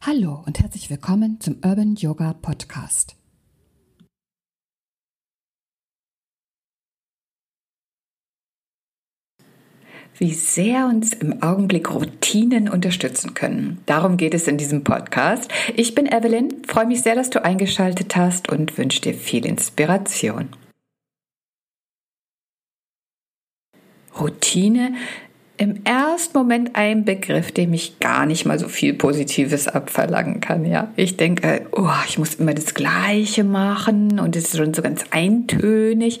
Hallo und herzlich willkommen zum Urban Yoga Podcast. Wie sehr uns im Augenblick Routinen unterstützen können. Darum geht es in diesem Podcast. Ich bin Evelyn, freue mich sehr, dass du eingeschaltet hast und wünsche dir viel Inspiration. Routine im ersten Moment ein Begriff, dem ich gar nicht mal so viel Positives abverlangen kann. Ja, ich denke, oh, ich muss immer das Gleiche machen und es ist schon so ganz eintönig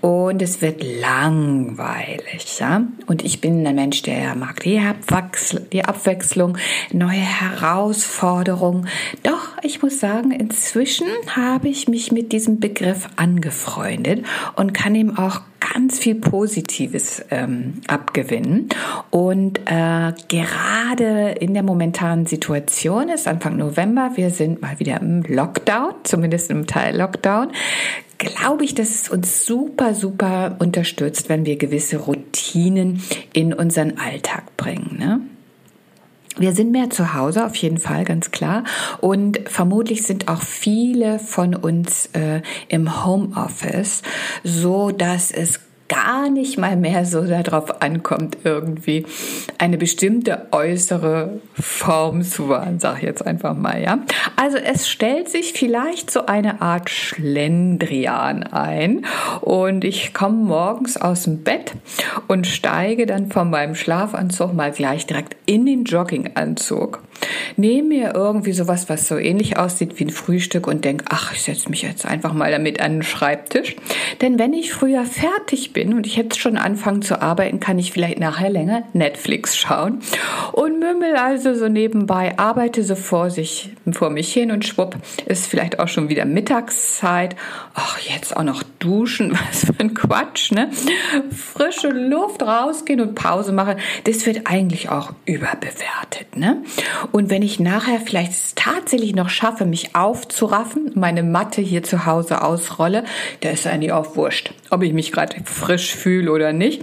und es wird langweilig. Ja, und ich bin ein Mensch, der mag die, Abwechsl die Abwechslung, neue Herausforderungen. Doch ich muss sagen, inzwischen habe ich mich mit diesem Begriff angefreundet und kann ihm auch ganz viel Positives ähm, abgewinnen. Und äh, gerade in der momentanen Situation ist Anfang November, wir sind mal wieder im Lockdown, zumindest im Teil Lockdown, glaube ich, dass es uns super, super unterstützt, wenn wir gewisse Routinen in unseren Alltag bringen. Ne? Wir sind mehr zu Hause, auf jeden Fall, ganz klar. Und vermutlich sind auch viele von uns äh, im Homeoffice, so dass es gar nicht mal mehr so darauf ankommt, irgendwie eine bestimmte äußere Form zu wahren, sag ich jetzt einfach mal, ja. Also es stellt sich vielleicht so eine Art Schlendrian ein und ich komme morgens aus dem Bett und steige dann von meinem Schlafanzug mal gleich direkt in den Jogginganzug nehme mir irgendwie sowas, was so ähnlich aussieht wie ein Frühstück und denke, ach, ich setze mich jetzt einfach mal damit an den Schreibtisch. Denn wenn ich früher fertig bin und ich jetzt schon anfangen zu arbeiten, kann ich vielleicht nachher länger Netflix schauen und mümmel also so nebenbei, arbeite so vor sich, vor mich hin und schwupp, ist vielleicht auch schon wieder Mittagszeit. Ach, jetzt auch noch duschen, was für ein Quatsch, ne? Frische Luft rausgehen und Pause machen, das wird eigentlich auch überbewertet, ne? Und wenn ich nachher vielleicht tatsächlich noch schaffe, mich aufzuraffen, meine Matte hier zu Hause ausrolle, da ist eigentlich auch wurscht, ob ich mich gerade frisch fühle oder nicht.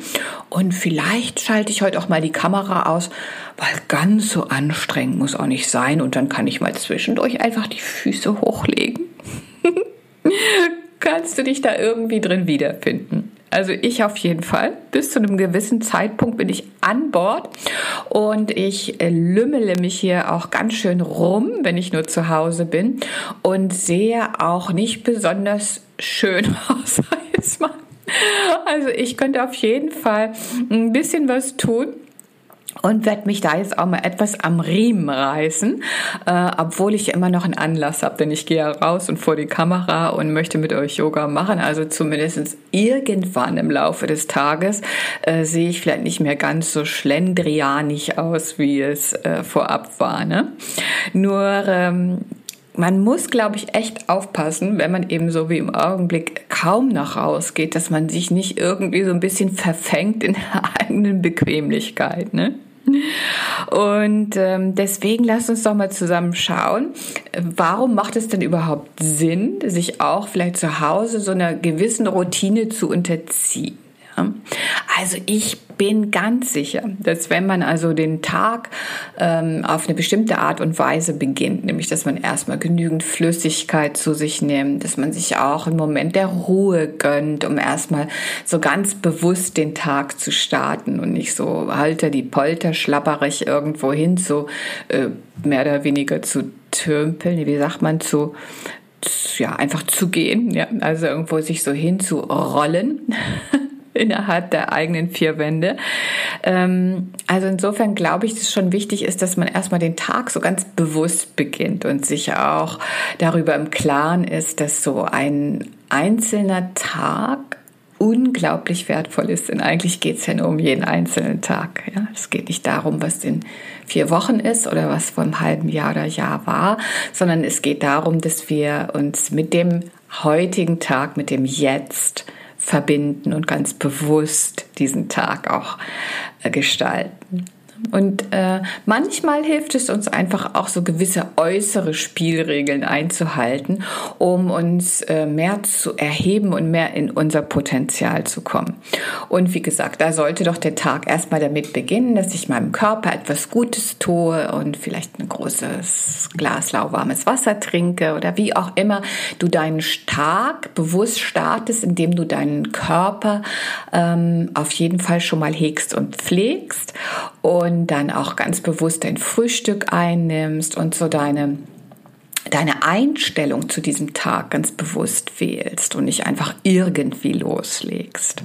Und vielleicht schalte ich heute auch mal die Kamera aus, weil ganz so anstrengend muss auch nicht sein. Und dann kann ich mal zwischendurch einfach die Füße hochlegen. Kannst du dich da irgendwie drin wiederfinden? Also ich auf jeden Fall. Bis zu einem gewissen Zeitpunkt bin ich an Bord und ich äh, lümmele mich hier auch ganz schön rum, wenn ich nur zu Hause bin und sehe auch nicht besonders schön aus. Also ich könnte auf jeden Fall ein bisschen was tun und werde mich da jetzt auch mal etwas am Riemen reißen, äh, obwohl ich immer noch einen Anlass habe, denn ich gehe raus und vor die Kamera und möchte mit euch Yoga machen. Also zumindest irgendwann im Laufe des Tages äh, sehe ich vielleicht nicht mehr ganz so schlendrianig aus, wie es äh, vorab war. Ne? Nur ähm, man muss, glaube ich, echt aufpassen, wenn man eben so wie im Augenblick kaum nach rausgeht, dass man sich nicht irgendwie so ein bisschen verfängt in der eigenen Bequemlichkeit. Ne? Und ähm, deswegen lasst uns doch mal zusammen schauen, warum macht es denn überhaupt Sinn, sich auch vielleicht zu Hause so einer gewissen Routine zu unterziehen? Also ich bin ganz sicher, dass wenn man also den Tag ähm, auf eine bestimmte Art und Weise beginnt, nämlich dass man erstmal genügend Flüssigkeit zu sich nimmt, dass man sich auch einen Moment der Ruhe gönnt, um erstmal so ganz bewusst den Tag zu starten und nicht so halter die Polter schlapperig irgendwo hin zu äh, mehr oder weniger zu tümpeln, wie sagt man, zu ja, einfach zu gehen, ja, also irgendwo sich so hinzurollen. innerhalb der eigenen vier Wände. Ähm, also insofern glaube ich, dass es schon wichtig ist, dass man erstmal den Tag so ganz bewusst beginnt und sich auch darüber im Klaren ist, dass so ein einzelner Tag unglaublich wertvoll ist. Denn eigentlich geht es ja nur um jeden einzelnen Tag. Ja? Es geht nicht darum, was in vier Wochen ist oder was vor einem halben Jahr oder Jahr war, sondern es geht darum, dass wir uns mit dem heutigen Tag, mit dem Jetzt verbinden und ganz bewusst diesen Tag auch äh, gestalten. Und äh, manchmal hilft es uns einfach auch so gewisse äußere Spielregeln einzuhalten, um uns äh, mehr zu erheben und mehr in unser Potenzial zu kommen. Und wie gesagt, da sollte doch der Tag erstmal damit beginnen, dass ich meinem Körper etwas Gutes tue und vielleicht ein großes Glas lauwarmes Wasser trinke oder wie auch immer du deinen Tag bewusst startest, indem du deinen Körper ähm, auf jeden Fall schon mal hegst und pflegst und dann auch ganz bewusst dein Frühstück einnimmst und so deine deine Einstellung zu diesem Tag ganz bewusst wählst und nicht einfach irgendwie loslegst.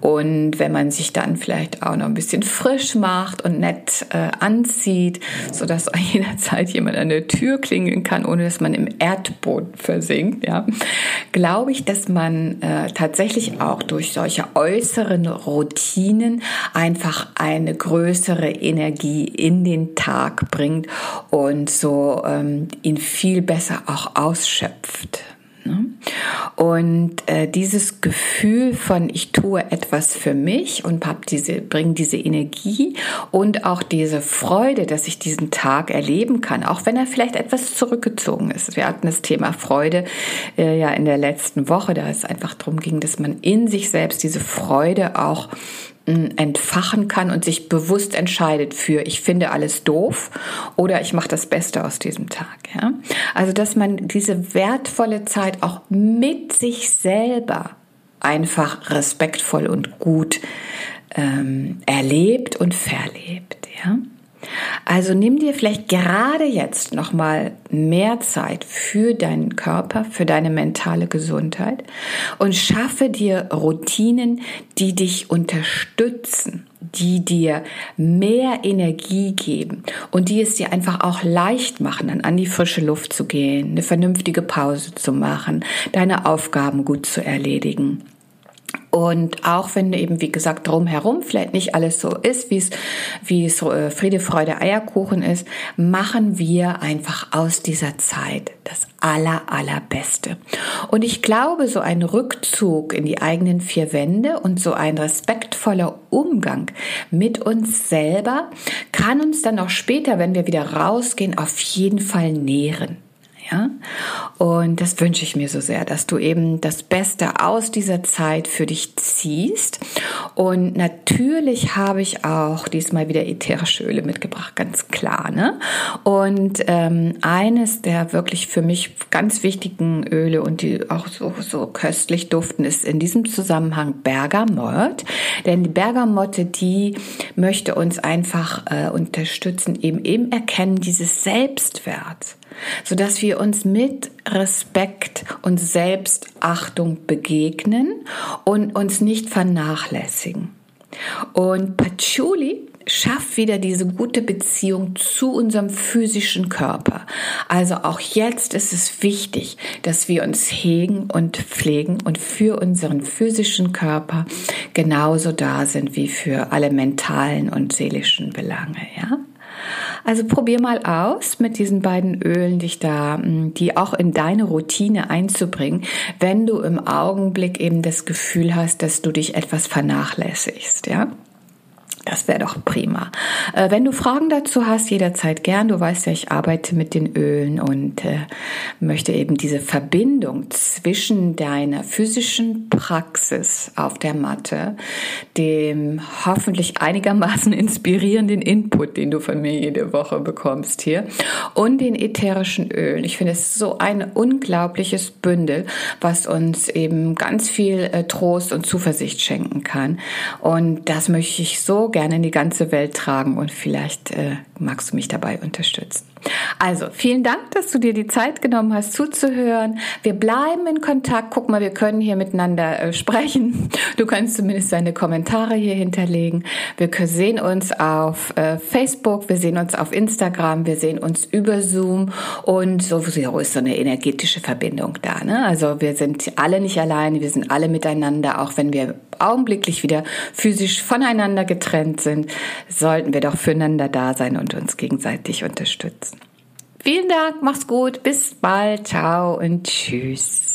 Und wenn man sich dann vielleicht auch noch ein bisschen frisch macht und nett äh, anzieht, so dass jederzeit jemand an der Tür klingeln kann, ohne dass man im Erdboden versinkt, ja, glaube ich, dass man äh, tatsächlich auch durch solche äußeren Routinen einfach eine größere Energie in den Tag bringt und so ähm, ihn viel besser auch ausschöpft. Ne? Und äh, dieses Gefühl von ich tue etwas für mich und hab diese, bringe diese Energie und auch diese Freude, dass ich diesen Tag erleben kann, auch wenn er vielleicht etwas zurückgezogen ist. Wir hatten das Thema Freude äh, ja in der letzten Woche, da es einfach darum ging, dass man in sich selbst diese Freude auch entfachen kann und sich bewusst entscheidet für ich finde alles doof oder ich mache das Beste aus diesem Tag. Ja? Also dass man diese wertvolle Zeit auch mit sich selber einfach respektvoll und gut ähm, erlebt und verlebt. Ja? Also nimm dir vielleicht gerade jetzt noch mal mehr Zeit für deinen Körper, für deine mentale Gesundheit und schaffe dir Routinen, die dich unterstützen, die dir mehr Energie geben und die es dir einfach auch leicht machen, dann an die frische Luft zu gehen, eine vernünftige Pause zu machen, deine Aufgaben gut zu erledigen. Und auch wenn eben, wie gesagt, drumherum vielleicht nicht alles so ist, wie es, wie es Friede, Freude, Eierkuchen ist, machen wir einfach aus dieser Zeit das aller, allerbeste. Und ich glaube, so ein Rückzug in die eigenen vier Wände und so ein respektvoller Umgang mit uns selber kann uns dann auch später, wenn wir wieder rausgehen, auf jeden Fall nähren. Ja? Und das wünsche ich mir so sehr, dass du eben das Beste aus dieser Zeit für dich ziehst. Und natürlich habe ich auch diesmal wieder ätherische Öle mitgebracht, ganz klar. Ne? Und ähm, eines der wirklich für mich ganz wichtigen Öle und die auch so, so köstlich duften, ist in diesem Zusammenhang Bergamott. Denn die Bergamotte, die möchte uns einfach äh, unterstützen, eben im Erkennen dieses Selbstwerts sodass wir uns mit Respekt und Selbstachtung begegnen und uns nicht vernachlässigen. Und Patchouli schafft wieder diese gute Beziehung zu unserem physischen Körper. Also auch jetzt ist es wichtig, dass wir uns hegen und pflegen und für unseren physischen Körper genauso da sind wie für alle mentalen und seelischen Belange, ja? Also probier mal aus, mit diesen beiden Ölen dich da, mm, die auch in deine Routine einzubringen, wenn du im Augenblick eben das Gefühl hast, dass du dich etwas vernachlässigst, ja? Das wäre doch prima. Äh, wenn du Fragen dazu hast, jederzeit gern. Du weißt ja, ich arbeite mit den Ölen und äh, möchte eben diese Verbindung zwischen deiner physischen Praxis auf der Matte, dem hoffentlich einigermaßen inspirierenden Input, den du von mir jede Woche bekommst hier, und den ätherischen Ölen. Ich finde es so ein unglaubliches Bündel, was uns eben ganz viel äh, Trost und Zuversicht schenken kann. Und das möchte ich so gerne in die ganze Welt tragen und vielleicht äh, magst du mich dabei unterstützen. Also, vielen Dank, dass du dir die Zeit genommen hast, zuzuhören. Wir bleiben in Kontakt. Guck mal, wir können hier miteinander äh, sprechen. Du kannst zumindest deine Kommentare hier hinterlegen. Wir sehen uns auf äh, Facebook, wir sehen uns auf Instagram, wir sehen uns über Zoom und sowieso ist so eine energetische Verbindung da. Ne? Also wir sind alle nicht alleine, wir sind alle miteinander, auch wenn wir augenblicklich wieder physisch voneinander getrennt sind, sollten wir doch füreinander da sein und uns gegenseitig unterstützen. Vielen Dank, mach's gut, bis bald, ciao und tschüss.